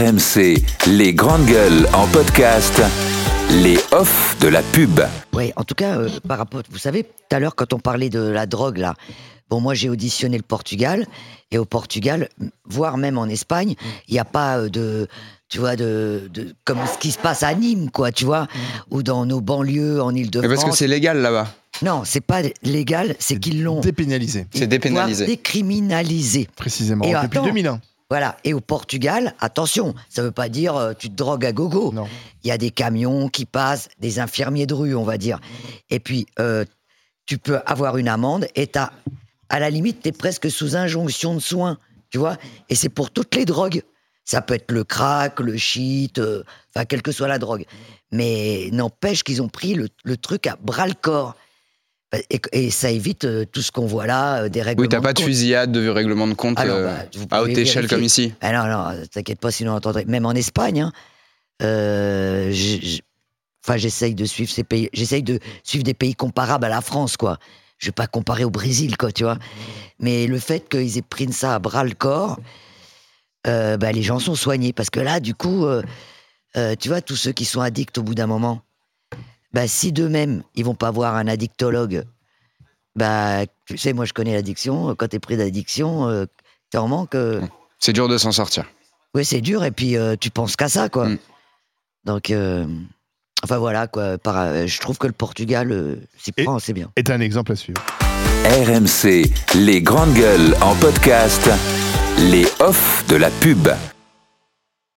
RMC, les grandes gueules en podcast, les offs de la pub. Oui, en tout cas, euh, par rapport, vous savez, tout à l'heure quand on parlait de la drogue là, bon moi j'ai auditionné le Portugal et au Portugal, voire même en Espagne, il n'y a pas euh, de, tu vois, de, de comme ce qui se passe à Nîmes, quoi, tu vois, ou dans nos banlieues en Île-de-France. parce que c'est légal là-bas. Non, c'est pas légal, c'est qu'ils l'ont Dépénalisé, C'est dépénalisé. décriminalisé. précisément. Et Depuis attends. 2001. Voilà. Et au Portugal, attention, ça veut pas dire euh, tu te drogues à gogo. Non. Il y a des camions qui passent, des infirmiers de rue, on va dire. Et puis, euh, tu peux avoir une amende et t'as, à la limite, tu es presque sous injonction de soins, tu vois. Et c'est pour toutes les drogues. Ça peut être le crack, le shit, euh, enfin, quelle que soit la drogue. Mais n'empêche qu'ils ont pris le, le truc à bras le corps. Et, et ça évite euh, tout ce qu'on voit là, euh, des règlements. Oui, t'as pas de compte. fusillade, de règlement de compte euh, bah, à haute échelle comme ici. Ah non, non, t'inquiète pas, sinon on entendrait. Même en Espagne, hein, euh, enfin, j'essaye de suivre ces pays, j'essaye de suivre des pays comparables à la France, quoi. Je vais pas comparer au Brésil, quoi, tu vois. Mais le fait qu'ils aient pris ça à bras le corps, euh, bah, les gens sont soignés. Parce que là, du coup, euh, tu vois, tous ceux qui sont addicts au bout d'un moment, bah, si d'eux-mêmes, ils vont pas voir un addictologue, bah, tu sais, moi, je connais l'addiction. Quand t'es pris d'addiction, euh, t'es en manque. euh, C'est dur de s'en sortir. oui, c'est dur, et puis euh, tu penses qu'à ça, quoi. Mm. Donc, euh, enfin voilà, quoi. Par- euh, je trouve que le Portugal euh, s'y prend, c'est bien. Est un exemple à suivre. RMC, les grandes gueules en podcast, les offs de la pub.